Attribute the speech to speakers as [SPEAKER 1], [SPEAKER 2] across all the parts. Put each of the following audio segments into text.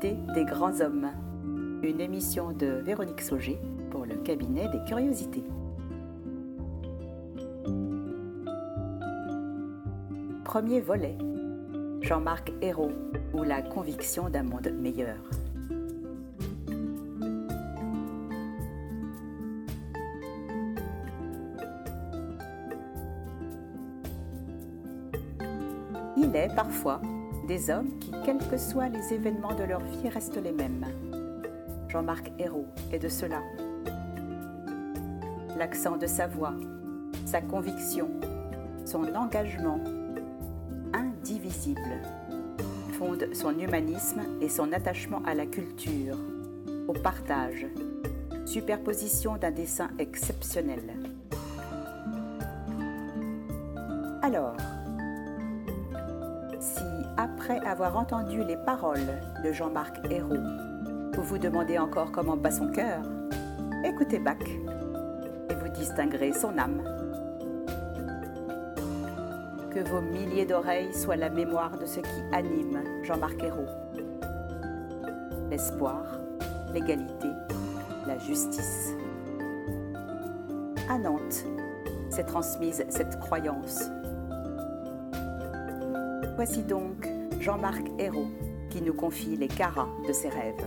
[SPEAKER 1] Des grands hommes. Une émission de Véronique Sauger pour le cabinet des curiosités. Premier volet. Jean-Marc Hérault ou la conviction d'un monde meilleur. Il est parfois des hommes qui, quels que soient les événements de leur vie, restent les mêmes. Jean-Marc Hérault est de cela. L'accent de sa voix, sa conviction, son engagement indivisible fondent son humanisme et son attachement à la culture, au partage, superposition d'un dessin exceptionnel. Avoir entendu les paroles de Jean-Marc Hérault, vous vous demandez encore comment bat son cœur? Écoutez Bach et vous distinguerez son âme. Que vos milliers d'oreilles soient la mémoire de ce qui anime Jean-Marc Hérault. L'espoir, l'égalité, la justice. À Nantes s'est transmise cette croyance. Voici donc Jean-Marc Hérault qui nous confie les caras de ses rêves.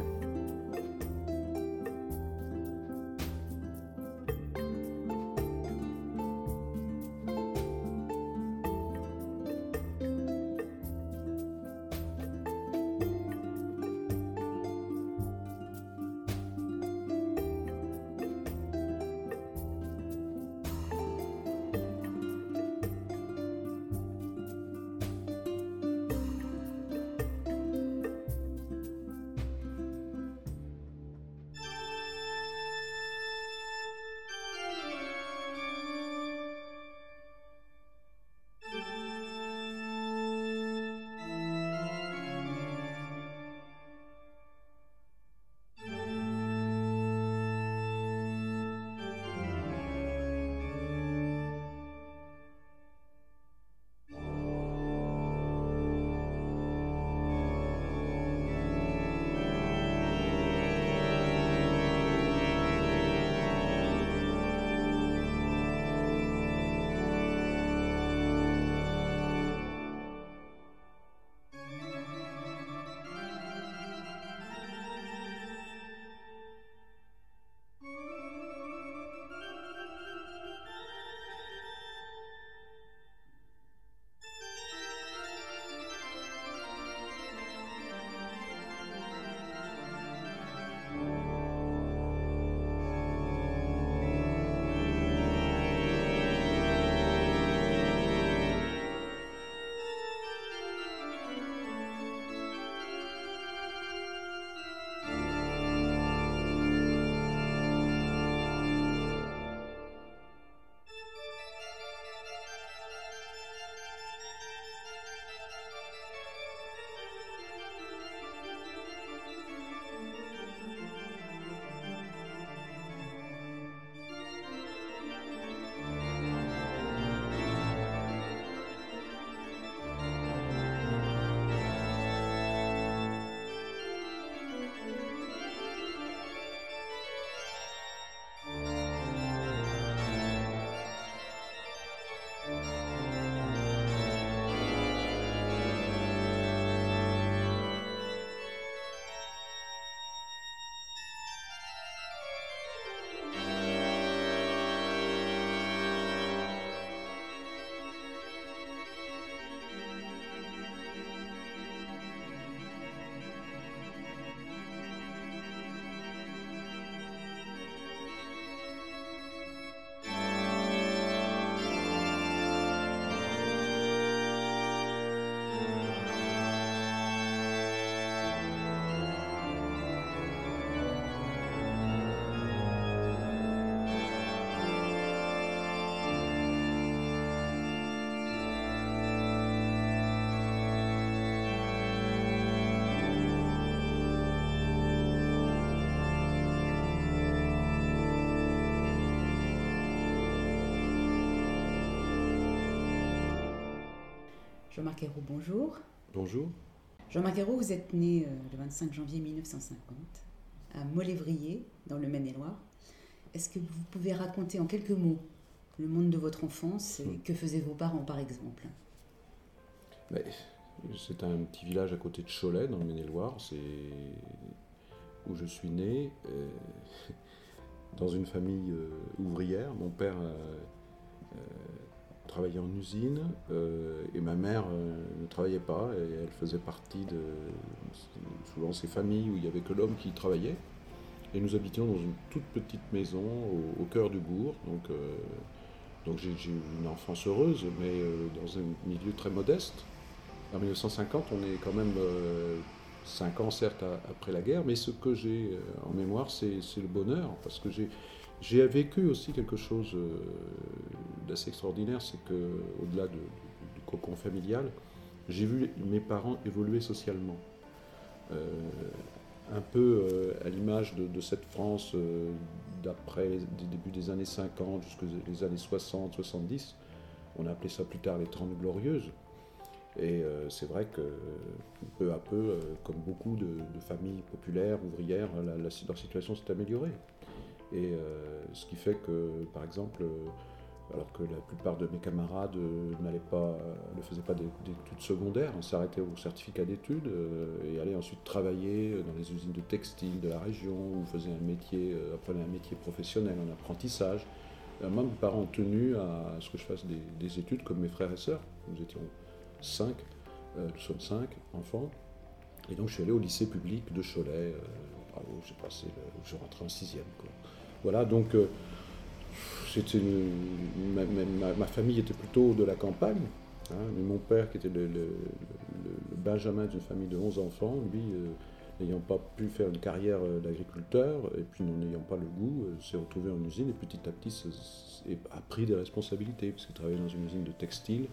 [SPEAKER 1] Jean-Marc bonjour.
[SPEAKER 2] Bonjour.
[SPEAKER 1] Jean-Marc Ayrault, vous êtes né euh, le 25 janvier 1950 à Molévrier, dans le Maine-et-Loire. Est-ce que vous pouvez raconter en quelques mots le monde de votre enfance et que faisaient vos parents, par exemple?
[SPEAKER 2] C'est un petit village à côté de Cholet, dans le Maine-et-Loire. C'est où je suis né, euh, dans une famille euh, ouvrière. Mon père travaillait en usine et ma mère ne travaillait pas et elle faisait partie de souvent ces familles où il n'y avait que l'homme qui travaillait. Et nous habitions dans une toute petite maison au, cœur du bourg. Donc, euh, donc j'ai eu une enfance heureuse, mais euh, dans un milieu très modeste. En 1950, on est quand même euh, cinq ans, certes, après la guerre, mais ce que j'ai en mémoire, c'est le bonheur, parce que j'ai vécu aussi quelque chose d'assez extraordinaire, c'est que au-delà du cocon familial, j'ai vu mes parents évoluer socialement un peu euh, à l'image de, cette France euh, d'après les débuts des années 50 jusqu'aux les années 60, 70. On a appelé ça plus tard les Trente Glorieuses. Et euh, c'est vrai que peu à peu, comme beaucoup de, familles populaires, ouvrières, leur situation s'est améliorée. Et ce qui fait que, par exemple, alors que la plupart de mes camarades euh, euh, ne faisaient pas d'études secondaires, on s'arrêtait au certificat d'études euh, et allaient ensuite travailler dans les usines de textile de la région ou faisaient un métier, un professionnel en apprentissage. moi, mes parents ont à ce que je fasse des, études comme mes frères et sœurs. Nous étions cinq, nous sommes cinq enfants. Et donc je suis allé au lycée public de Cholet, bravo, j'ai passé, je rentrais en sixième. Voilà, donc ma, famille était plutôt de la campagne. Hein, mais mon père, qui était le, benjamin d'une famille de 11 enfants, lui, euh, n'ayant pas pu faire une carrière euh, d'agriculteur, et puis n'ayant pas le goût, euh, s'est retrouvé en usine et petit à petit a pris des responsabilités, puisqu'il travaillait dans une usine de textile.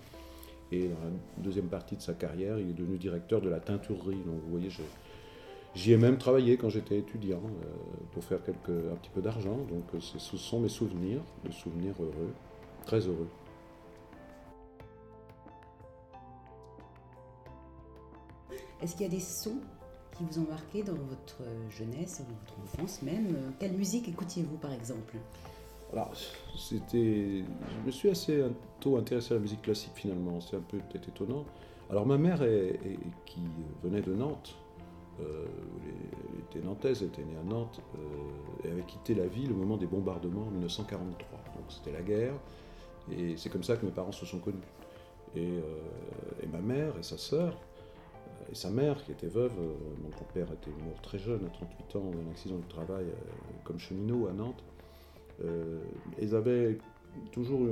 [SPEAKER 2] Et dans la deuxième partie de sa carrière, il est devenu directeur de la teinturerie. Donc vous voyez, J'y ai même travaillé quand j'étais étudiant euh, pour faire quelques, un petit peu d'argent. Donc euh, ce sont mes souvenirs, des souvenirs heureux, très heureux.
[SPEAKER 1] Est-ce qu'il y a des sons qui vous ont marqué dans votre jeunesse, dans votre enfance même? Quelle musique écoutiez-vous par exemple?
[SPEAKER 2] Alors, c'était. Je me suis assez tôt intéressé à la musique classique finalement, c'est un peu peut-être étonnant. Alors, ma mère, qui venait de Nantes, euh, elle était nantaise, elle était née à Nantes, euh, et avait quitté la ville au moment des bombardements en 1943. Donc c'était la guerre, et c'est comme ça que mes parents se sont connus. Et, euh, ma mère et sa sœur, et sa mère qui était veuve, mon père était mort très jeune, à 38 ans, d'un accident de travail comme cheminot à Nantes, ils avaient toujours eu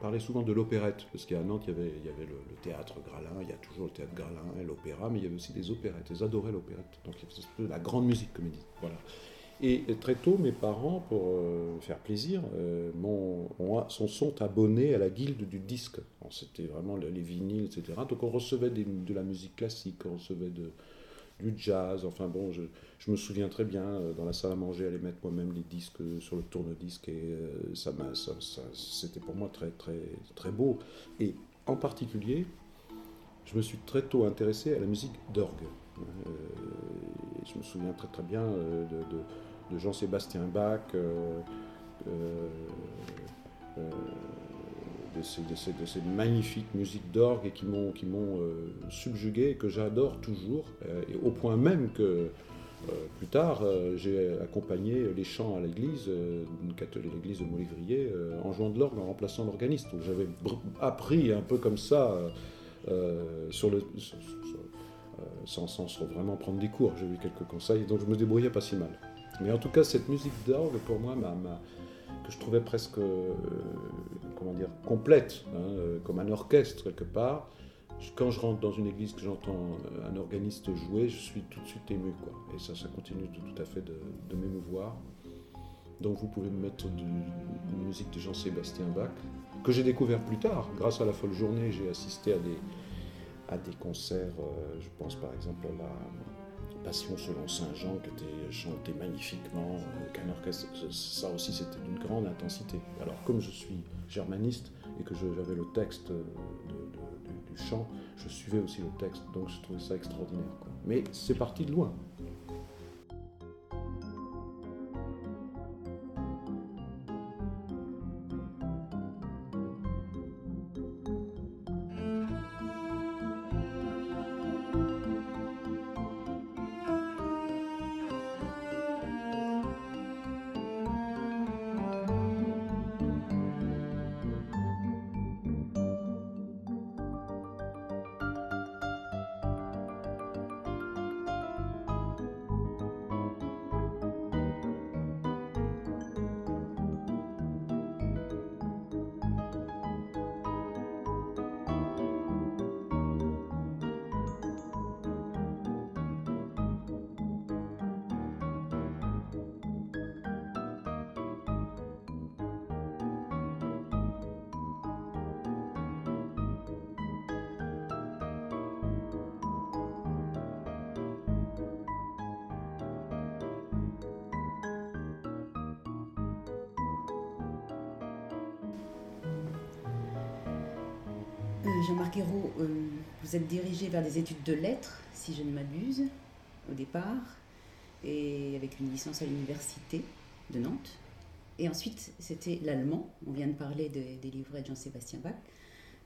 [SPEAKER 2] parlait souvent de l'opérette, parce qu'à Nantes, il y avait, y avait le, théâtre Gralin, il y a toujours le théâtre Gralin et l'opéra, mais il y avait aussi des opérettes. Ils adoraient l'opérette. Donc il la grande musique, comme ils disent. Voilà. Et très tôt, mes parents, pour euh, faire plaisir, euh, sont abonnés à la guilde du disque. C'était vraiment les vinyles, etc. Donc on recevait de la musique classique, on recevait de, du jazz. Enfin bon, je, me souviens très bien, euh, dans la salle à manger, aller mettre moi-même les disques sur le tourne-disque et euh, ça, ça, c'était pour moi très, très, très beau. Et en particulier, je me suis très tôt intéressé à la musique d'orgue. Euh, je me souviens très très bien de, de, Jean-Sébastien Bach de ces, de magnifiques musiques d'orgue qui m'ont euh, subjugué et que j'adore toujours, euh, et au point même que euh, plus tard, j'ai accompagné les chants à l'église, l'église de Molévrier, en jouant de l'orgue, en remplaçant l'organiste. J'avais appris un peu comme ça, sans, sans, vraiment prendre des cours. J'ai eu quelques conseils, donc je me débrouillais pas si mal. Mais en tout cas, cette musique d'orgue, pour moi, m'a que je trouvais presque, euh, comment dire, complète, hein, euh, comme un orchestre quelque part. Quand je rentre dans une église, que j'entends euh, un organiste jouer, je suis tout de suite ému, quoi. Et ça, ça continue tout, à fait de, m'émouvoir. Donc vous pouvez me mettre de, une musique de Jean-Sébastien Bach, que j'ai découvert plus tard. Grâce à la folle journée, j'ai assisté à des, à des concerts, je pense par exemple à la, Selon Saint Jean qui était chanté magnifiquement avec un orchestre. Ça aussi, c'était d'une grande intensité. Alors, comme je suis germaniste et que j'avais le texte du chant, je suivais aussi le texte, donc je trouvais ça extraordinaire. Mais c'est parti de loin.
[SPEAKER 1] Jean-Marc Ayrault, euh, vous êtes dirigé vers des études de lettres, si je ne m'abuse, au départ, et avec une licence à l'université de Nantes. Et ensuite, c'était l'allemand, on vient de parler des livrets de Jean-Sébastien Bach,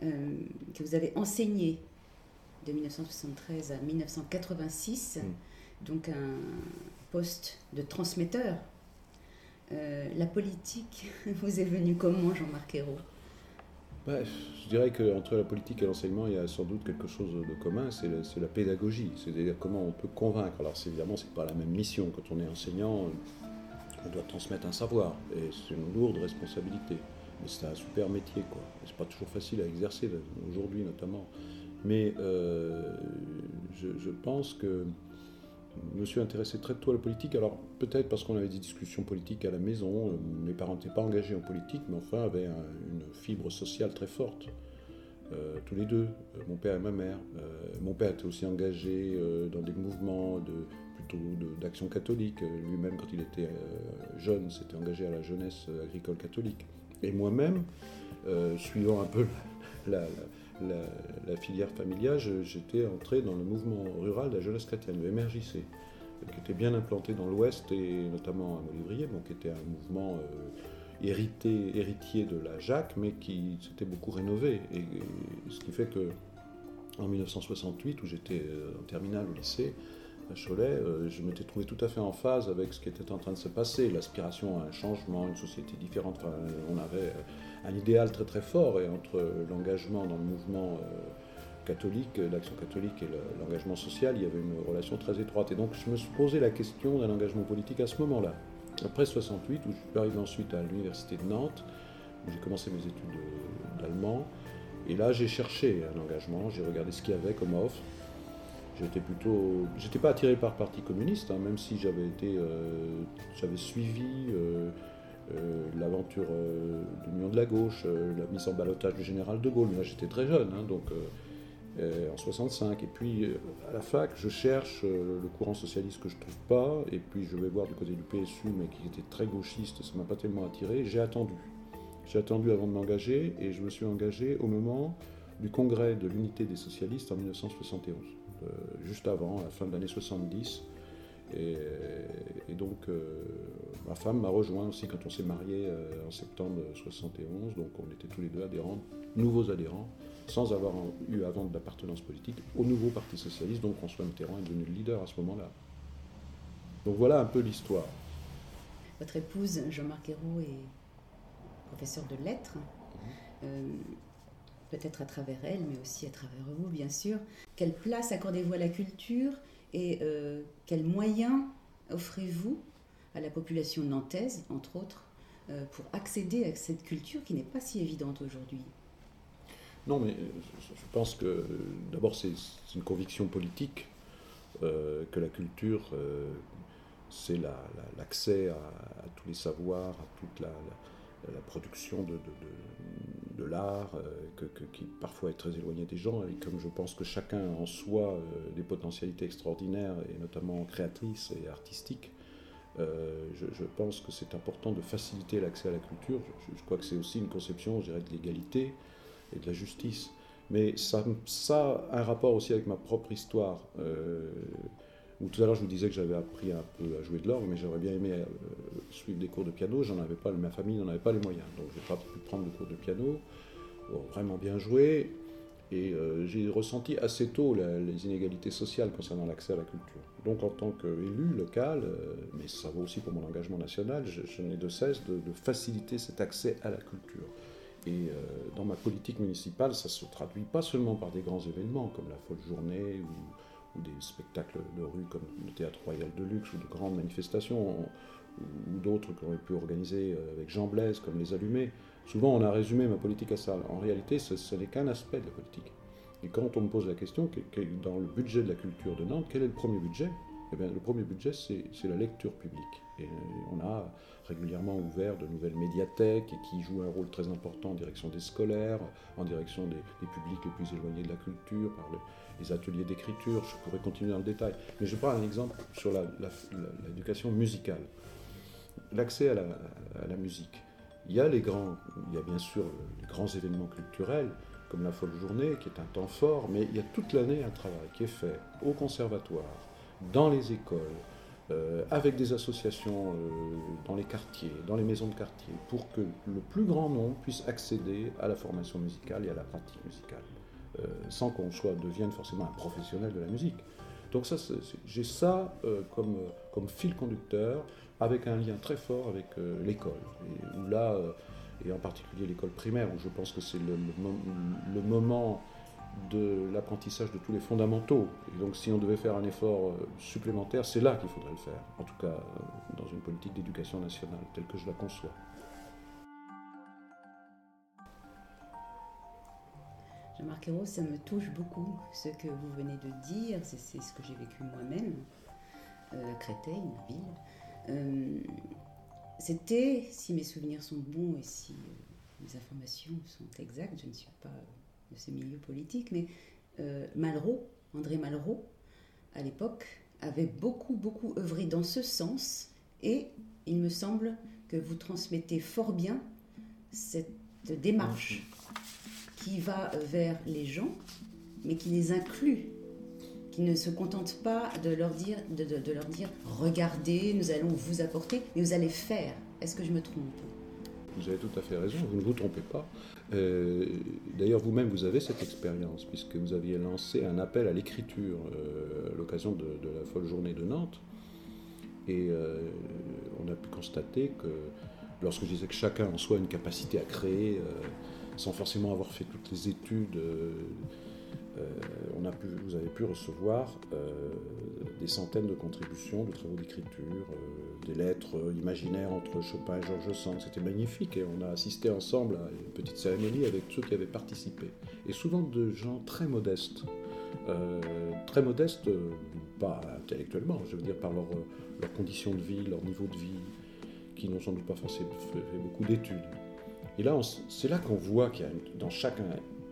[SPEAKER 1] euh, que vous avez enseigné de 1973 à 1986, mm. donc un poste de transmetteur. Euh, la politique vous est venue comment, Jean-Marc Ayrault?
[SPEAKER 2] Bah, je dirais qu'entre la politique et l'enseignement, il y a sans doute quelque chose de commun, c'est la, pédagogie, c'est-à-dire comment on peut convaincre. Alors évidemment, ce n'est pas la même mission. Quand on est enseignant, on doit transmettre un savoir, et c'est une lourde responsabilité. Mais c'est un super métier, quoi. C'est pas toujours facile à exercer, aujourd'hui notamment. Mais euh, je, pense que je me suis intéressé très tôt à la politique. Alors peut-être parce qu'on avait des discussions politiques à la maison. Euh, mes parents n'étaient pas engagés en politique, mais enfin avaient une fibre sociale très forte. Euh, tous les deux, euh, mon père et ma mère. mon père était aussi engagé dans des mouvements de, plutôt d'action catholique. Lui-même, quand il était jeune, s'était engagé à la jeunesse agricole catholique. Et moi-même, suivant un peu la, la, filière familiale, j'étais entré dans le mouvement rural de la jeunesse chrétienne, le MRJC, qui était bien implanté dans l'Ouest et notamment à Molévrier, bon, qui était un mouvement euh, hérité, héritier de la Jacques, mais qui s'était beaucoup rénové. Ce qui fait que en 1968, où j'étais euh, en terminale au lycée, à Cholet, euh, je m'étais trouvé tout à fait en phase avec ce qui était en train de se passer, l'aspiration à un changement, une société différente. on avait un idéal très très fort et entre l'engagement dans le mouvement euh, catholique, l'action catholique et l'engagement social, il y avait une relation très étroite. Et donc je me suis posé la question d'un engagement politique à ce moment-là. Après 68, où je suis arrivé ensuite à l'université de Nantes, où j'ai commencé mes études d'allemand. Et là, j'ai cherché un engagement, j'ai regardé ce qu'il y avait comme offre. J'étais plutôt, j'étais pas attiré par le Parti communiste, hein, même si j'avais été, euh, j'avais suivi euh, euh, l'aventure de l'Union de la gauche, la mise en balotage du général de Gaulle. Mais là, j'étais très jeune, hein, donc en 65. Et puis à la fac, je cherche le courant socialiste que je trouve pas, et puis je vais voir du côté du PSU, mais qui était très gauchiste, ça m'a pas tellement attiré. J'ai attendu. J'ai attendu avant de m'engager, et je me suis engagé au moment du congrès de l'unité des socialistes en 1971, juste avant, à la fin de l'année 70. Et, donc, euh, ma femme m'a rejoint aussi quand on s'est marié euh, en septembre 71. Donc, on était tous les deux adhérents, nouveaux adhérents, sans avoir eu avant d'appartenance politique au nouveau Parti Socialiste. Donc, François Mitterrand est devenu le leader à ce moment-là. Donc, voilà un peu l'histoire.
[SPEAKER 1] Votre épouse, Jean-Marc Ayrault, est professeur de lettres. Mhm. Euh, peut-être à travers elle, mais aussi à travers vous, bien sûr. Quelle place accordez-vous à la culture et euh, quels moyens offrez-vous à la population nantaise, entre autres, euh, pour accéder à cette culture qui n'est pas si évidente aujourd'hui?
[SPEAKER 2] Non, mais je pense que d'abord c'est une conviction politique euh, que la culture, c'est l'accès à, tous les savoirs, à toute la, production de, l'art, euh, qui parfois est très éloigné des gens, et comme je pense que chacun en soi euh, des potentialités extraordinaires, et notamment créatrices et artistiques, euh, je, pense que c'est important de faciliter l'accès à la culture. Je, crois que c'est aussi une conception, je dirais, de l'égalité et de la justice. Mais ça a un rapport aussi avec ma propre histoire. Où tout à l'heure, je vous disais que j'avais appris un peu à jouer de l'orgue, mais j'aurais bien aimé suivre des cours de piano. J'en avais pas, ma famille n'en avait pas les moyens, donc je n'ai pas pu prendre de cours de piano. vraiment bien jouer. Et euh, j'ai ressenti assez tôt les inégalités sociales concernant l'accès à la culture. Donc en tant qu'élu local, euh, mais ça vaut aussi pour mon engagement national, je, n'ai de cesse de, faciliter cet accès à la culture. Et euh, dans ma politique municipale, ça se traduit pas seulement par des grands événements comme la folle journée ou, ou des spectacles de rue comme le théâtre royal de luxe ou de grandes manifestations ou d'autres qu'on aurait pu organiser avec Jean Blaise comme les allumés. Souvent, on a résumé ma politique à ça. En réalité, ce, n'est qu'un aspect de la politique. Et quand on me pose la question, dans le budget de la culture de Nantes, quel est le premier budget? Eh bien, Le premier budget, c'est la lecture publique. Et on a régulièrement ouvert de nouvelles médiathèques qui jouent un rôle très important en direction des scolaires, en direction des, publics les plus éloignés de la culture, par les ateliers d'écriture. Je pourrais continuer dans le détail. Mais je prends un exemple sur l'éducation musicale. L'accès à la musique. Il y a les grands, il y a bien sûr les grands événements culturels, comme la folle journée, qui est un temps fort, mais il y a toute l'année un travail qui est fait au conservatoire, dans les écoles, euh, avec des associations euh, dans les quartiers, dans les maisons de quartier, pour que le plus grand nombre puisse accéder à la formation musicale et à la pratique musicale, euh, sans qu'on soit devienne forcément un professionnel de la musique. Donc ça, j'ai ça comme, comme fil conducteur avec un lien très fort avec euh, l'école. Et où là, euh, et en particulier l'école primaire, où je pense que c'est le, moment de l'apprentissage de tous les fondamentaux. Et donc si on devait faire un effort euh, supplémentaire, c'est là qu'il faudrait le faire, en tout cas dans une politique d'éducation nationale telle que je la conçois.
[SPEAKER 1] Jean-Marc Hérault, ça me touche beaucoup ce que vous venez de dire, c'est ce que j'ai vécu moi-même, à Créteil, ma ville. Euh, c'était, si mes souvenirs sont bons et si euh, mes informations sont exactes, je ne suis pas de ce milieu politique, mais euh, Malraux, André Malraux, à l'époque, avait beaucoup, beaucoup œuvré dans ce sens et il me semble que vous transmettez fort bien cette démarche qui va vers les gens, mais qui les inclut qui ne se contentent pas de leur dire, de, leur dire regardez, nous allons vous apporter, mais vous allez faire. Est-ce que je me trompe?
[SPEAKER 2] Vous avez tout à fait raison, vous ne vous trompez pas. Euh, d'ailleurs, vous-même, vous avez cette expérience, puisque vous aviez lancé un appel à l'écriture euh, à l'occasion de, la folle journée de Nantes. Et euh, on a pu constater que lorsque je disais que chacun en soi a une capacité à créer, sans forcément avoir fait toutes les études euh, on a pu, vous avez pu recevoir euh, des centaines de contributions, de travaux d'écriture, euh, des lettres imaginaires entre Chopin et Georges Sand. C'était magnifique et on a assisté ensemble à une petite cérémonie avec ceux qui avaient participé. Et souvent de gens très modestes. très modestes, pas intellectuellement, je veux dire par leurs leur conditions de vie, leur niveau de vie, qui n'ont sans doute pas fait, fait beaucoup d'études. Et là, c'est là qu'on voit qu'il y a dans chacun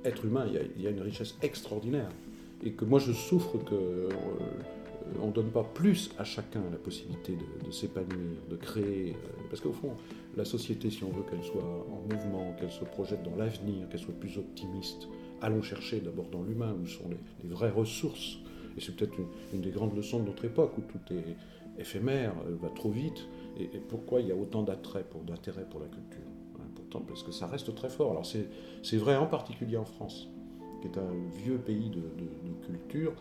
[SPEAKER 2] être humain, il y, a, une richesse extraordinaire. Et que moi, je souffre qu'on euh, ne donne pas plus à chacun la possibilité de, s'épanouir, de créer. Euh, parce qu'au fond, la société, si on veut qu'elle soit en mouvement, qu'elle se projette dans l'avenir, qu'elle soit plus optimiste, allons chercher d'abord dans l'humain où sont les, vraies ressources. Et c'est peut-être une, des grandes leçons de notre époque où tout est éphémère, euh, va trop vite. Et, et pourquoi il y a autant d'attrait, d'intérêt pour la culture? Parce que ça reste très fort. Alors c'est vrai en particulier en France, qui est un vieux pays de, culture.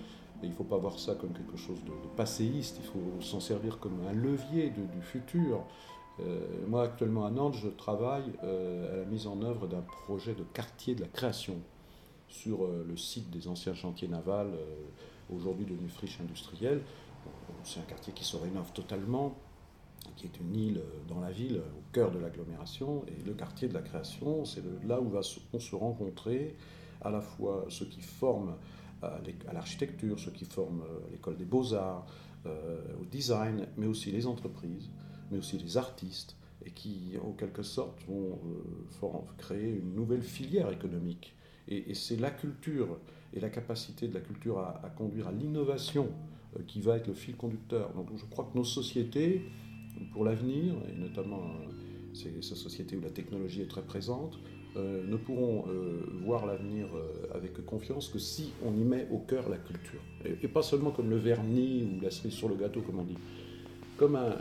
[SPEAKER 2] Et il ne faut pas voir ça comme quelque chose de, passéiste, il faut s'en servir comme un levier du futur. Euh, moi, actuellement à Nantes, je travaille euh, à la mise en œuvre d'un projet de quartier de la création sur euh, le site des anciens chantiers navals, aujourd'hui devenu friche industrielle. C'est un quartier qui se rénove totalement, qui est une île dans la ville, au cœur de l'agglomération, et le quartier de la création, c'est là où vont se rencontrer à la fois ceux qui forment à l'architecture, ceux qui forment à l'école des beaux-arts, euh, au design, mais aussi les entreprises, mais aussi les artistes, et qui, en quelque sorte, vont euh, créer une nouvelle filière économique. Et, c'est la culture et la capacité de la culture à, conduire à l'innovation euh, qui va être le fil conducteur. Donc je crois que nos sociétés, pour l'avenir, et notamment euh, ces, sociétés où la technologie est très présente, euh, ne pourront euh, voir l'avenir avec confiance que si on y met au cœur la culture. Et, pas seulement comme le vernis ou la cerise sur le gâteau, comme on dit, comme un,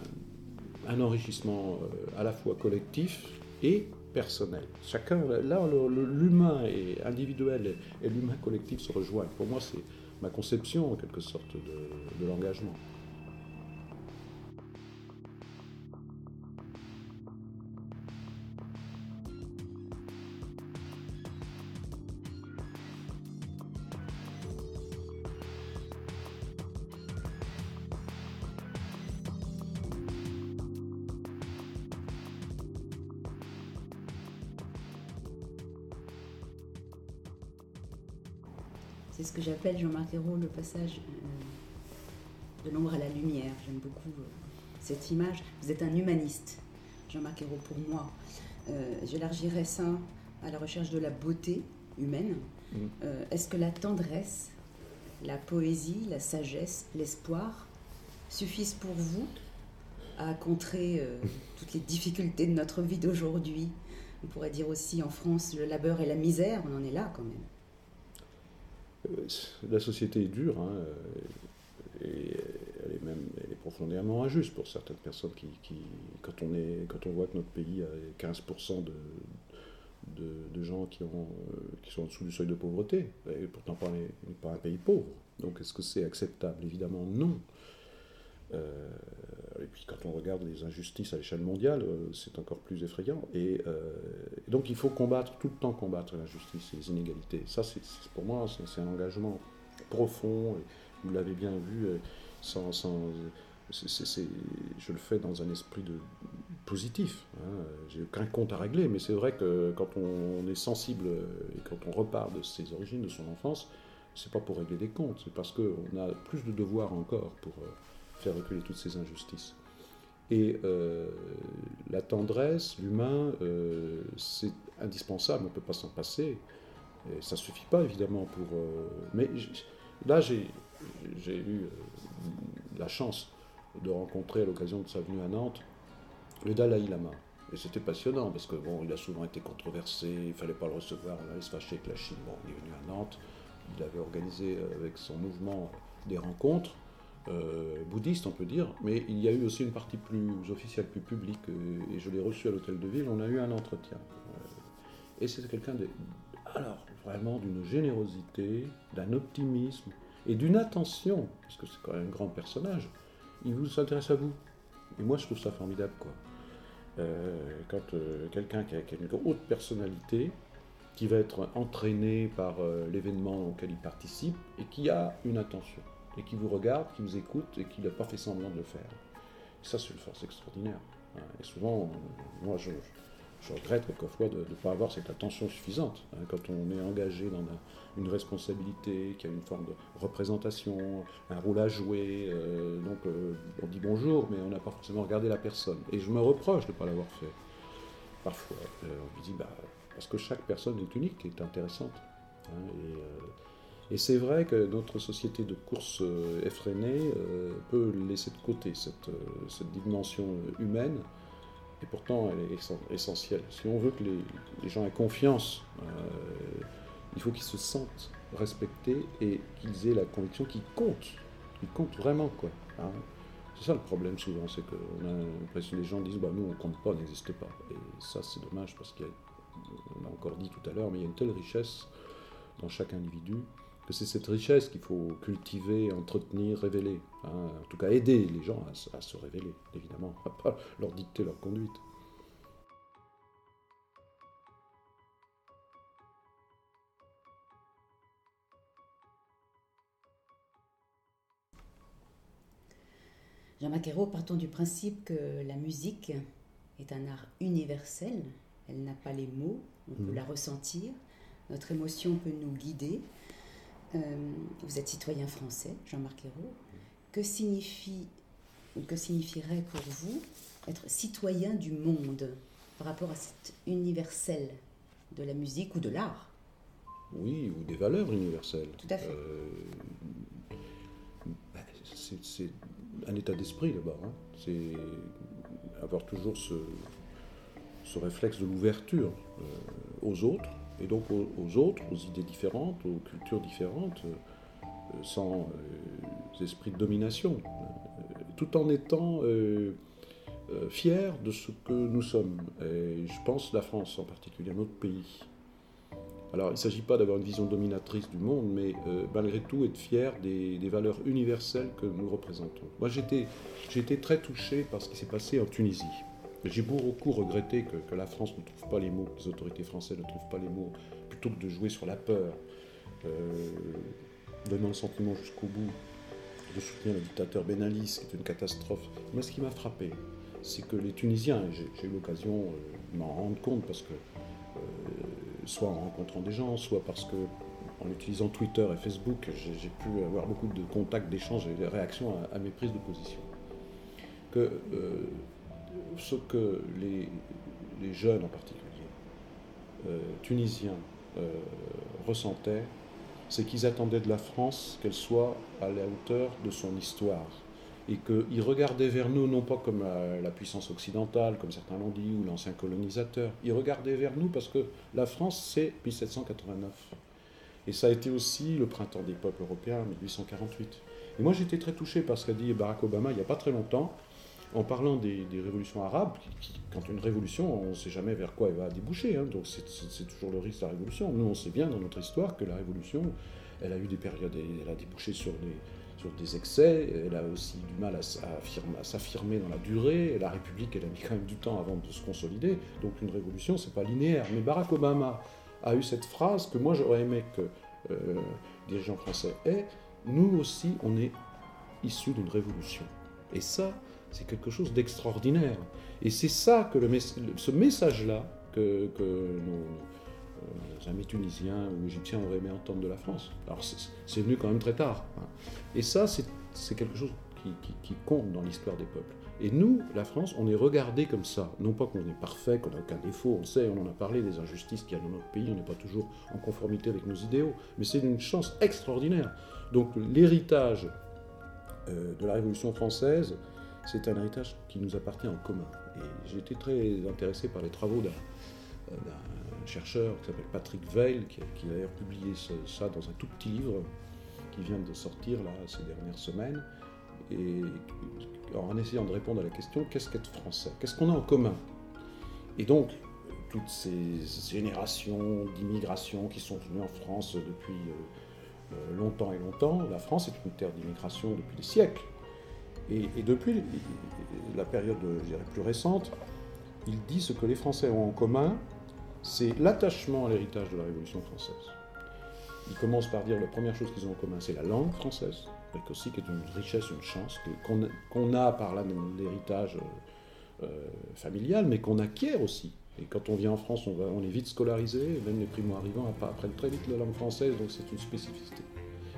[SPEAKER 2] un enrichissement à la fois collectif et personnel. Chacun, là, l'humain et individuel et l'humain collectif se rejoignent. Pour moi, c'est ma conception, en quelque sorte, de l'engagement.
[SPEAKER 1] J'appelle, Jean-Marc Ayrault, le passage euh, de l'ombre à la lumière. J'aime beaucoup euh, cette image. Vous êtes un humaniste, Jean-Marc Ayrault, pour moi. Euh, j'élargirais ça à la recherche de la beauté humaine. Mm. Est-ce que la tendresse, la poésie, la sagesse, l'espoir suffisent pour vous à contrer toutes les difficultés de notre vie d'aujourd'hui? On pourrait dire aussi en France le labeur et la misère, on en est là quand même.
[SPEAKER 2] Euh, la société est dure, hein, euh, et elle est même profondément injuste pour certaines personnes qui, quand, on est, quand on voit que notre pays a 15% de, de, gens qui, ont, euh, qui sont en dessous du seuil de pauvreté, et pourtant pas un pays pauvre. Donc est-ce que c'est acceptable? Évidemment non. Euh, et puis quand on regarde les injustices à l'échelle mondiale, euh, c'est encore plus effrayant. Et, euh, donc il faut combattre, tout le temps combattre l'injustice et les inégalités. Ça, c'est, pour moi, c'est, un engagement profond. vous l'avez bien vu, je le fais dans un esprit de positif. Hein. J'ai aucun compte à régler, mais c'est vrai que quand on, est sensible et quand on repart de ses origines, de son enfance, c'est pas pour régler des comptes, c'est parce qu'on a plus de devoirs encore pour faire reculer toutes ces injustices. Et euh, la tendresse, l'humain, euh, c'est indispensable, on ne peut pas s'en passer. Ça ne suffit pas, évidemment, pour... Euh, mais là, j'ai eu la chance de rencontrer, à l'occasion de sa venue à Nantes, le Dalai Lama. Et c'était passionnant, parce que, bon, il a souvent été controversé, il ne fallait pas le recevoir, on allait se fâcher avec la Chine. Bon, il est venu à Nantes, il avait organisé avec son mouvement des rencontres, euh, bouddhiste, on peut dire, mais il y a eu aussi une partie plus officielle, plus publique, euh, et je l'ai reçu à l'hôtel de ville, on a eu un entretien. Euh, et c'est quelqu'un alors vraiment d'une générosité, d'un optimisme et d'une attention, parce que c'est quand même un grand personnage, il vous s'intéresse à vous. Et moi je trouve ça formidable, quoi. quand quelqu'un qui, a une haute personnalité, qui va être entraîné par l'événement auquel il participe, et qui a une attention et qui vous regarde, qui vous écoute et qui n'a pas fait semblant de le faire. ça, c'est une force extraordinaire. Hein. Et souvent, moi, je, regrette quelquefois de ne pas avoir cette attention suffisante. Hein. Quand on est engagé dans une responsabilité, qu'il y a une forme de représentation, un rôle à jouer, euh, donc euh, on dit bonjour, mais on n'a pas forcément regardé la personne. Et je me reproche de ne pas l'avoir fait. Parfois, euh, on me dit, bah, parce que chaque personne est unique, est intéressante. Hein, et, et c'est vrai que notre société de course euh, effrénée euh, peut laisser de côté cette, euh, dimension humaine, et pourtant elle est essentielle. Si on veut que les, gens aient confiance, il faut qu'ils se sentent respectés et qu'ils aient la conviction qu'ils comptent, qu'ils comptent vraiment. quoi. Hein. C'est ça le problème souvent, c'est qu'on a l'impression que les gens disent bah, nous on compte pas, on n'existe pas. Et ça c'est dommage parce qu'on a encore dit tout à l'heure, mais il y a une telle richesse dans chaque individu que c'est cette richesse qu'il faut cultiver, entretenir, révéler. Hein. En tout cas, aider les gens à, se révéler, évidemment, à pas leur dicter leur conduite.
[SPEAKER 1] Jean Maquero, partons du principe que la musique est un art universel. Elle n'a pas les mots, on peut mmh. la ressentir. Notre émotion peut nous guider. Euh, vous êtes citoyen français, Jean-Marc Ayrault. Que, signifie, que signifierait pour vous être citoyen du monde par rapport à cet universel de la musique ou de l'art?
[SPEAKER 2] Oui, ou des valeurs universelles.
[SPEAKER 1] Tout à fait. Euh,
[SPEAKER 2] bah, c'est un état d'esprit d'abord. Hein. C'est avoir toujours ce, ce réflexe de l'ouverture euh, aux autres, et donc aux, autres, aux idées différentes, aux cultures différentes, sans esprit de domination, tout en étant fiers de ce que nous sommes. Et je pense la France en particulier, notre pays. Alors, il ne s'agit pas d'avoir une vision dominatrice du monde, mais euh, malgré tout être fier des, valeurs universelles que nous représentons. Moi, j'étais, très touché par ce qui s'est passé en Tunisie. J'ai beaucoup regretté que, la France ne trouve pas les mots, que les autorités françaises ne trouvent pas les mots, plutôt que de jouer sur la peur, euh, donnant le sentiment jusqu'au bout de soutenir le dictateur Ben Ali, ce qui est une catastrophe. Moi, ce qui m'a frappé, c'est que les Tunisiens, j'ai eu l'occasion euh, de m'en rendre compte parce que soit en rencontrant des gens, soit parce que en utilisant Twitter et Facebook, j'ai pu avoir beaucoup de contacts, d'échanges et de réactions à, mes prises de position. Euh, ce que les, jeunes en particulier, euh, tunisiens, euh, ressentaient, c'est qu'ils attendaient de la France qu'elle soit à la hauteur de son histoire, et qu'ils regardaient vers nous non pas comme la, puissance occidentale, comme certains l'ont dit, ou l'ancien colonisateur, ils regardaient vers nous parce que la France, c'est 1789. Et ça a été aussi le printemps des peuples européens, 1848. Et moi, j'étais très touché par ce qu'a dit Barack Obama il n'y a pas très longtemps, en parlant des, révolutions arabes. quand une révolution, on ne sait jamais vers quoi elle va déboucher. Hein, donc c'est toujours le risque de la révolution. Nous, on sait bien dans notre histoire que la révolution, elle a eu des périodes, elle a débouché sur des sur des excès. Elle a aussi du mal à, s'affirmer dans la durée. la République, elle a mis quand même du temps avant de se consolider. Donc une révolution, c'est pas linéaire. Mais Barack Obama a eu cette phrase que moi j'aurais aimé que euh, dirigeants français aient. Nous aussi, on est issus d'une révolution. Et ça, c'est quelque chose d'extraordinaire. Et c'est ça que le, ce message-là que, que nos, euh, amis tunisiens ou égyptiens auraient aimé entendre de la France. Alors c'est venu quand même très tard. Hein. Et ça, c'est quelque chose qui, compte dans l'histoire des peuples. Et nous, la France, on est regardé comme ça. Non pas qu'on est parfait, qu'on n'a aucun défaut, on sait, on en a parlé des injustices qu'il y a dans notre pays, on n'est pas toujours en conformité avec nos idéaux, mais c'est une chance extraordinaire. Donc l'héritage euh, de la Révolution française, c'est un héritage qui nous appartient en commun. Et été très intéressé par les travaux d'un chercheur qui s'appelle Patrick Veil, qui, a d'ailleurs publié ça dans un tout petit livre qui vient de sortir là, ces dernières semaines, et en essayant de répondre à la question qu'est-ce qu'être français? Qu'est-ce qu'on a en commun? Et donc, toutes ces générations d'immigration qui sont venues en France depuis euh, euh, longtemps et longtemps, la France est une terre d'immigration depuis des siècles. Et, depuis la période, je dirais, plus récente, il dit ce que les Français ont en commun, c'est l'attachement à l'héritage de la Révolution française. Il commence par dire la première chose qu'ils ont en commun, c'est la langue française, aussi qui est une richesse, une chance qu'on a par l'héritage euh, euh, familial, mais qu'on acquiert aussi. Et quand on vient en France, on, on est vite scolarisé, même les primo-arrivants apprennent très vite la langue française, donc c'est une spécificité.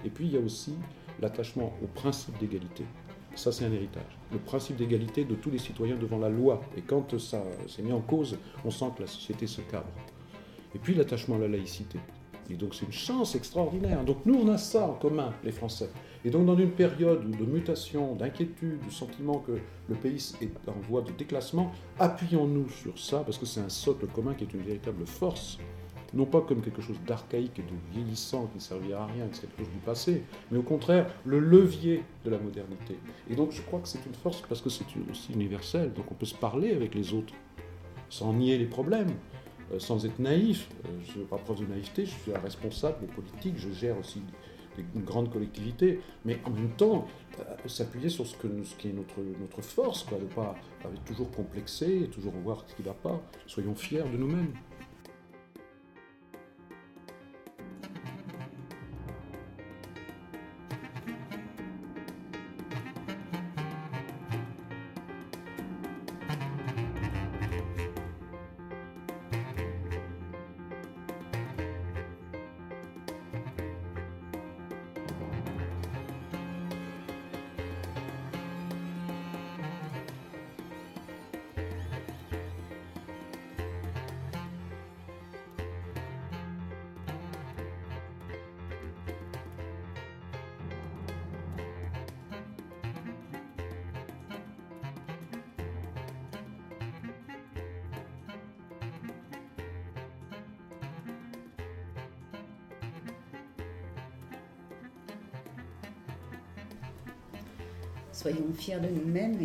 [SPEAKER 2] Et puis il y a aussi l'attachement au principe d'égalité. Ça, c'est un héritage. Le principe d'égalité de tous les citoyens devant la loi. Et quand ça s'est mis en cause, on sent que la société se cabre. Et puis l'attachement à la laïcité. Et donc c'est une chance extraordinaire. Donc nous, on a ça en commun, les Français. Et donc dans une période de mutation, d'inquiétude, du sentiment que le pays est en voie de déclassement, appuyons-nous sur ça, parce que c'est un socle commun qui est une véritable force non pas comme quelque chose d'archaïque et de vieillissant qui ne servira à rien, que c'est quelque chose du passé, mais au contraire le levier de la modernité. Et donc je crois que c'est une force parce que c'est aussi universel, donc on peut se parler avec les autres sans nier les problèmes, euh, sans être naïf. Euh, je pas preuve de naïveté, je suis responsable politique, je gère aussi une grande collectivité, mais en même temps, euh, s'appuyer sur ce, que, qui est notre, force, de ne pas être toujours complexé, toujours voir ce qui ne va pas. Soyons fiers de nous-mêmes.
[SPEAKER 1] Soyons fiers de nous-mêmes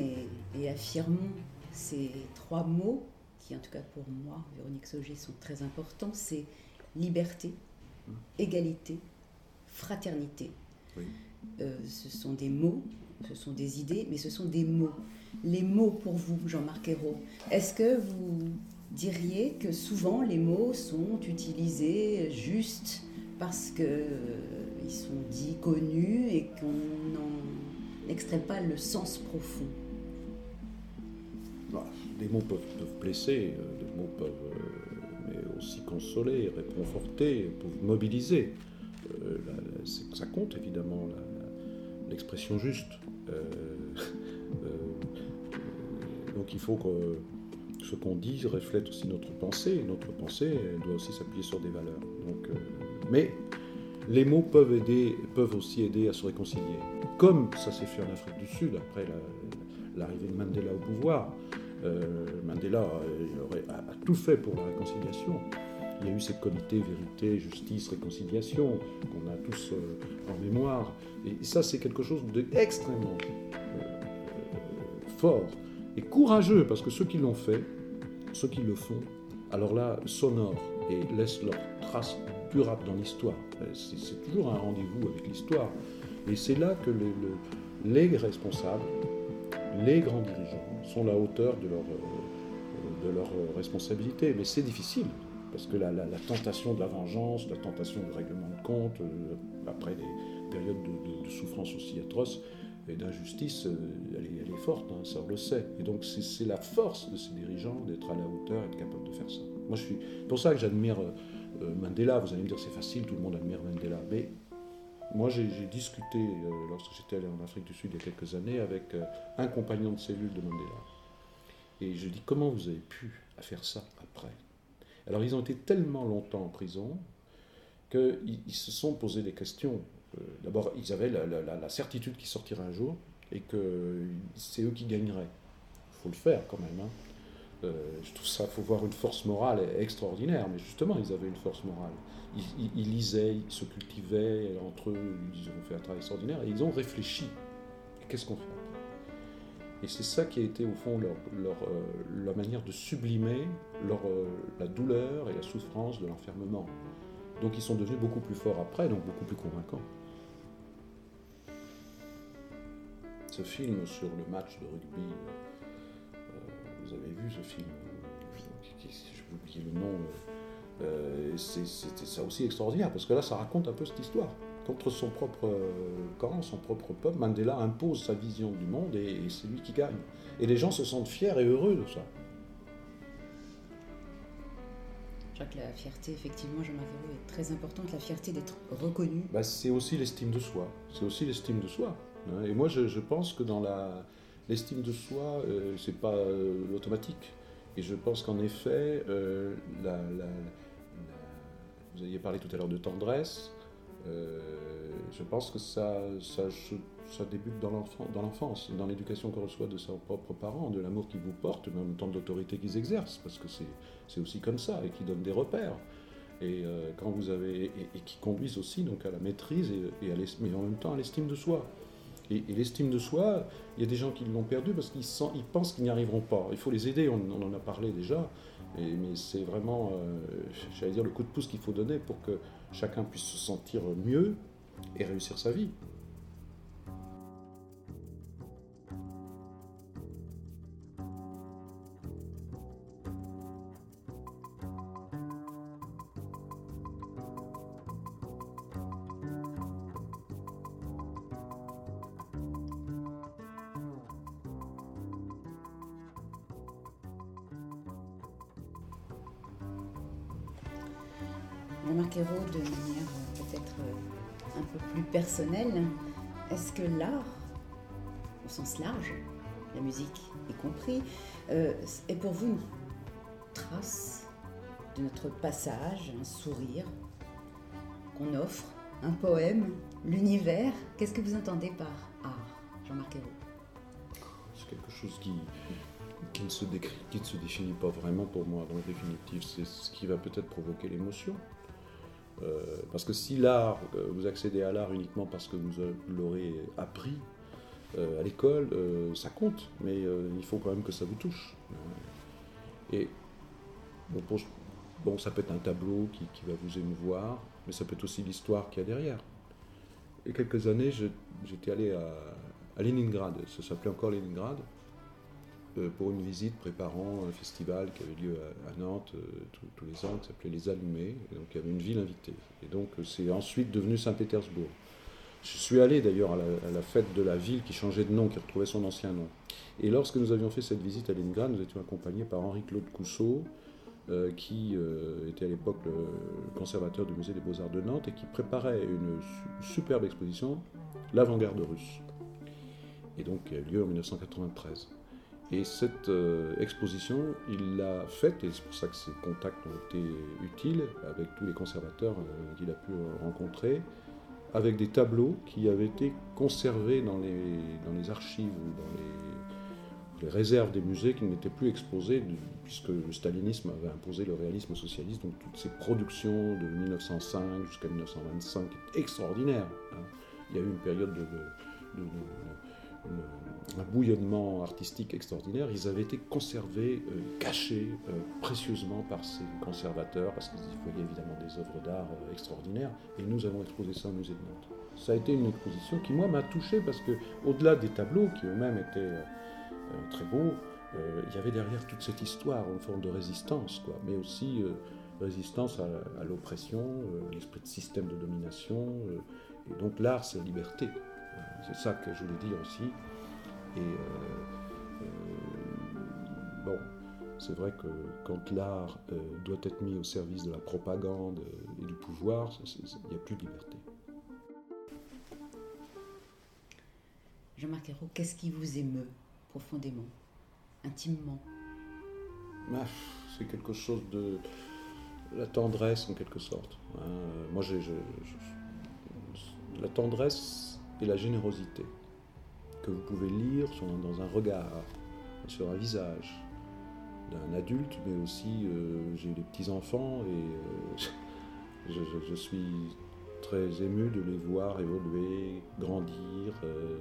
[SPEAKER 1] et, affirmons ces trois mots qui, en tout cas pour moi, Véronique Sauger, sont très importants. C'est liberté, mmh. égalité, fraternité. Euh, ce sont des mots, ce sont des idées, mais ce sont des mots. Les mots pour vous, Jean-Marc Ayrault, est-ce que vous diriez que souvent les mots sont utilisés juste parce qu'ils euh, sont dits connus et qu'on n'extrait pas le sens profond
[SPEAKER 2] bah, Les mots peuvent, blesser, euh, les mots peuvent mais aussi consoler, réconforter, peuvent mobiliser. ça compte évidemment l'expression juste. Euh, euh, donc il faut que ce qu'on dit reflète aussi notre pensée. notre pensée doit aussi s'appuyer sur des valeurs. Donc, euh, mais les mots peuvent, aider, peuvent aussi aider à se réconcilier. Comme ça s'est fait en Afrique du Sud après l'arrivée de Mandela au pouvoir. Mandela a, tout fait pour la réconciliation. Il y a eu ces comités vérité, justice, réconciliation qu'on a tous en mémoire. Et ça, c'est quelque chose d'extrêmement fort et courageux, parce que ceux qui l'ont fait, ceux qui le font, alors là, s'honorent et laissent leur trace durable dans l'histoire. C'est toujours un rendez-vous avec l'histoire. Et c'est là que les, les, responsables, les grands dirigeants, sont à la hauteur de leur, euh, de leur responsabilité. Mais c'est difficile, parce que la, tentation de la vengeance, la tentation du règlement de compte, euh, après des périodes de, souffrance aussi atroces, et d'injustice, euh, elle, est forte, hein, ça on le sait. Et donc c'est la force de ces dirigeants d'être à la hauteur et d'être capable de faire ça. Moi je suis pour ça que j'admire euh, euh, Mandela. Vous allez me dire c'est facile, tout le monde admire Mandela, mais moi j'ai discuté lorsque j'étais allé en Afrique du Sud il y a quelques années avec un compagnon de cellule de Mandela. Et je dis comment vous avez pu faire ça après? Alors ils ont été tellement longtemps en prison qu'ils se sont posé des questions euh, d'abord, ils avaient la, certitude qu'ils sortiraient un jour et que c'est eux qui gagneraient. Il faut le faire quand même. Hein. Euh, je trouve ça, faut voir une force morale extraordinaire, mais justement, ils avaient une force morale. Ils, lisaient, ils se cultivaient entre eux, ils ont fait un travail extraordinaire et ils ont réfléchi. Qu'est-ce qu'on fait Et c'est ça qui a été au fond leur, euh, manière de sublimer leur, la douleur et la souffrance de l'enfermement. Donc ils sont devenus beaucoup plus forts après, donc beaucoup plus convaincants. ce film sur le match de rugby. Euh, vous avez vu ce film Je vais oublier le nom. Euh, c'était ça aussi extraordinaire, parce que là, ça raconte un peu cette histoire. Contre son propre euh, camp, son propre peuple, Mandela impose sa vision du monde et, c'est lui qui gagne. Et les gens se sentent fiers et heureux de ça.
[SPEAKER 1] Je crois que la fierté, effectivement, je m'avoue, est très importante, la fierté d'être reconnu.
[SPEAKER 2] Bah, c'est aussi l'estime de soi. C'est aussi l'estime de soi. Hein, et moi, je, pense que dans l'estime de soi, euh, c'est pas euh, l'automatique. Et je pense qu'en effet, euh, vous aviez parlé tout à l'heure de tendresse. je pense que ça, ça, ça débute dans l'enfance, dans l'éducation qu'on reçoit de ses propres parents, de l'amour qu'ils vous portent, mais en même temps de l'autorité qu'ils exercent, parce que c'est aussi comme ça, et qui donnent des repères. Et, quand vous avez, et, qui conduisent aussi donc, à la maîtrise, et, à mais en même temps à l'estime de soi. Et, l'estime de soi, il y a des gens qui l'ont perdu parce qu'ils ils pensent qu'ils n'y arriveront pas. Il faut les aider, on, en a parlé déjà, mais c'est vraiment, euh, j'allais le coup de pouce qu'il faut donner pour que chacun puisse se sentir mieux et réussir sa vie.
[SPEAKER 1] De manière peut-être euh, un peu plus personnelle, est-ce que l'art, au sens large, la musique y compris, euh, est pour vous une trace de notre passage, un sourire qu'on offre, un poème, l'univers? Qu'est-ce que vous entendez par art, Jean-Marc Ayrault
[SPEAKER 2] C'est quelque chose qui, qui, ne se qui ne se définit pas vraiment pour moi dans le définitif. C'est ce qui va peut-être provoquer l'émotion. Euh, parce que si l'art, euh, vous accédez à l'art uniquement parce que vous l'aurez appris, à l'école, ça compte, mais il faut quand même que ça vous touche. et bon, ça peut être un tableau qui, va vous émouvoir, mais ça peut être aussi l'histoire qu'il y a derrière. Et quelques années, j'étais allé à, à Leningrad, ça s'appelait encore Leningrad, euh, pour une visite préparant un festival qui avait lieu à, Nantes euh, tous les ans, qui s'appelait Les Allumés. Et donc il y avait une ville invitée. Et donc euh, c'est ensuite devenu Saint-Pétersbourg. Je suis allé d'ailleurs à, la fête de la ville qui changeait de nom, qui retrouvait son ancien nom. Et lorsque nous avions fait cette visite à Leningrad, nous étions accompagnés par Henri-Claude Cousseau, qui était à l'époque le conservateur du musée des beaux-arts de Nantes et qui préparait une superbe exposition, L'avant-garde russe et donc qui a eu lieu en 1993. Et cette euh, exposition, il l'a faite, et c'est pour ça que ses contacts ont été utiles avec tous les conservateurs euh, qu'il a pu rencontrer, avec des tableaux qui avaient été conservés dans les, dans les archives ou dans les, réserves des musées qui n'étaient plus exposés, puisque le stalinisme avait imposé le réalisme socialiste, donc toutes ces productions de 1905 jusqu'à 1925 extraordinaires. Hein. Il y a eu une période de, de un bouillonnement artistique extraordinaire, ils avaient été conservés, euh, cachés euh, précieusement par ces conservateurs, parce qu'ils voyaient évidemment des œuvres d'art euh, extraordinaires, et nous avons exposé ça au musée de Nantes. Ça a été une exposition qui, moi, m'a touché, parce que au-delà des tableaux, qui eux-mêmes étaient très beaux, il y avait derrière toute cette histoire, une forme de résistance, quoi, mais aussi résistance à, à l'oppression, l'esprit de système de domination, et donc l'art, c'est liberté. C'est ça que je voulais dire aussi. Et euh, euh, bon, c'est vrai que quand l'art euh, doit être mis au service de la propagande et du pouvoir, il n'y a plus de liberté.
[SPEAKER 1] Jean-Marc Ayrault, qu'est-ce qui vous émeut profondément, intimement?
[SPEAKER 2] Ah, C'est quelque chose de la tendresse en quelque sorte. Hein. Moi, j'ai, la tendresse et la générosité que vous pouvez lire dans un regard, sur un visage d'un adulte, mais aussi euh, j'ai des petits-enfants et euh, je, suis très ému de les voir évoluer, grandir, euh,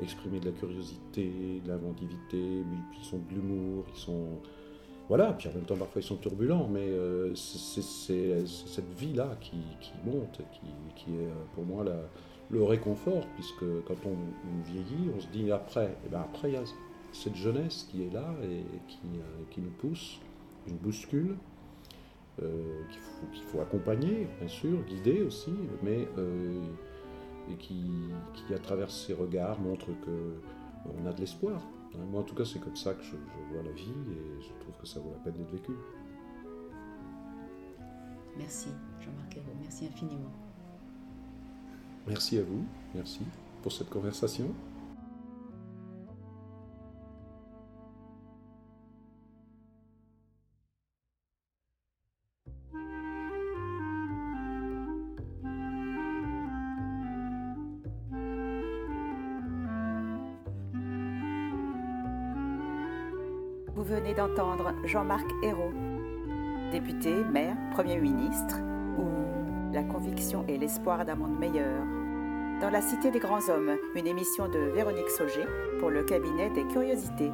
[SPEAKER 2] exprimer de la curiosité, de l'inventivité, puis ils sont de l'humour, ils sont... Voilà, puis en même temps parfois ils sont turbulents, mais c'est cette vie-là qui, monte, qui, est pour moi la, le réconfort, puisque quand on, vieillit, on se dit après, et eh ben après il y a cette jeunesse qui est là et qui, euh, qui nous pousse, une bouscule, euh, qu'il faut, accompagner, bien sûr, guider aussi, mais euh, et qui, qui, à travers ses regards, montre que on a de l'espoir. Moi, en tout cas, c'est comme ça que je, vois la vie et je trouve que ça vaut la peine d'être vécu.
[SPEAKER 1] Merci, Jean-Marc merci infiniment.
[SPEAKER 2] Merci à vous, merci pour cette conversation.
[SPEAKER 3] Vous venez d'entendre Jean-Marc Ayrault, député, maire, Premier ministre, la conviction et l'espoir d'un monde meilleur. Dans la Cité des Grands Hommes, une émission de Véronique Sauger pour le cabinet des curiosités.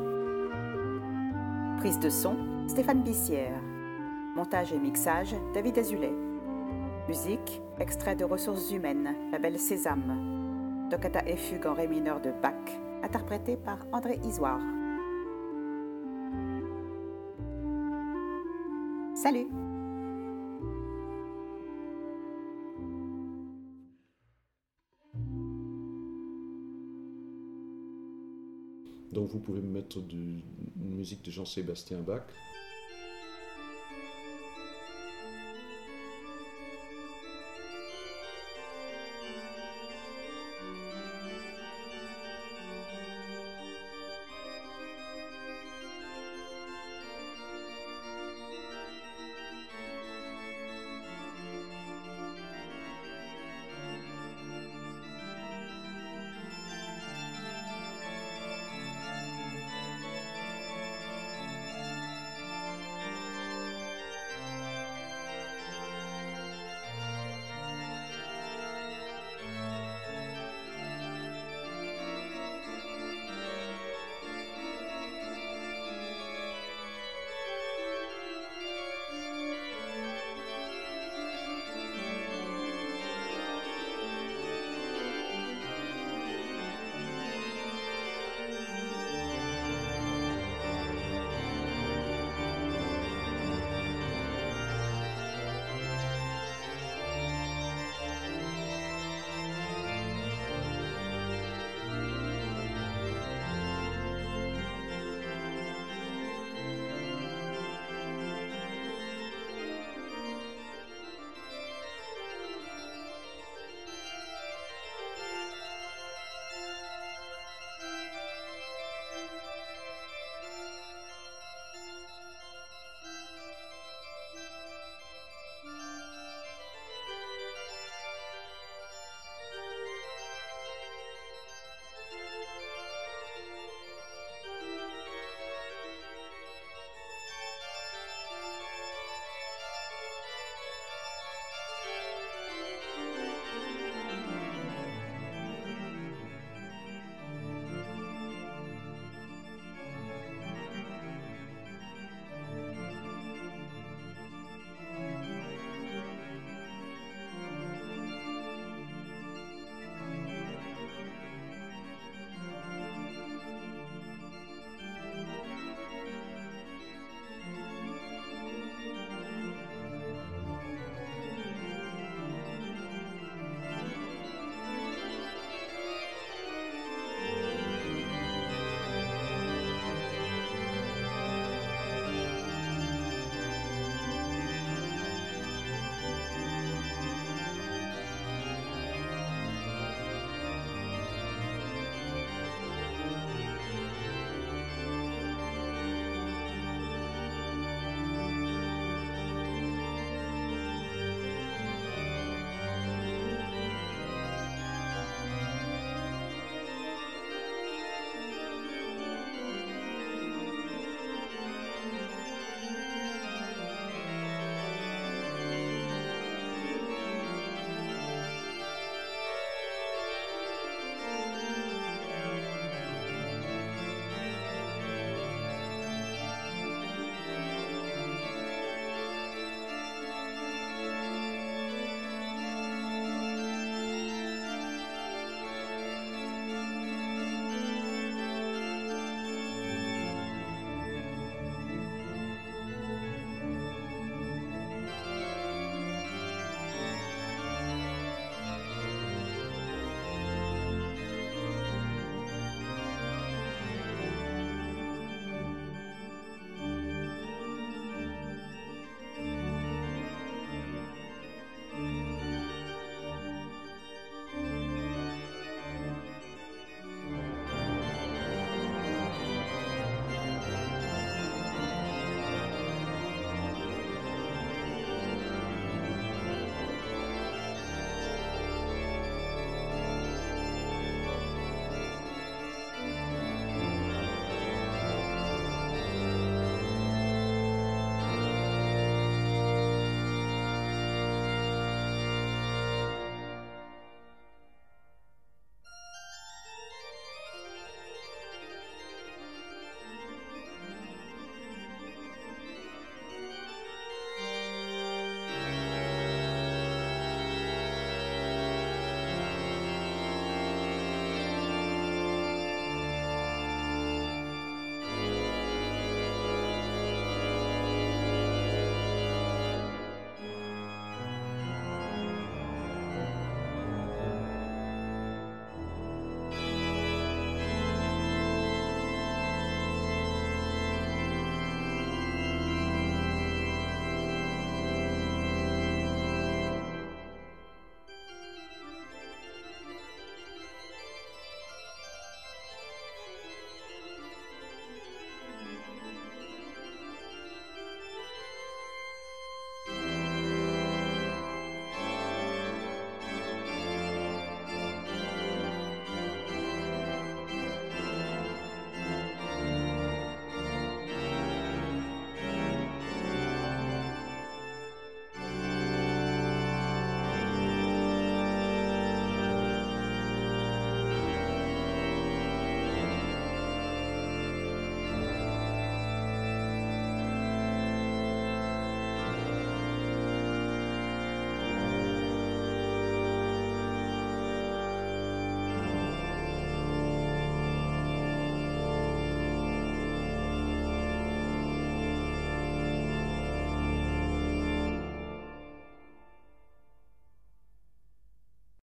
[SPEAKER 3] Prise de son, Stéphane Bissière. Montage et mixage, David Azulet. Musique, extrait de Ressources humaines, la belle Sésame. Toccata et fugue en ré mineur de Bach, interprété par André Isoire.
[SPEAKER 2] Vous pouvez me mettre de, une musique de Jean-Sébastien Bach.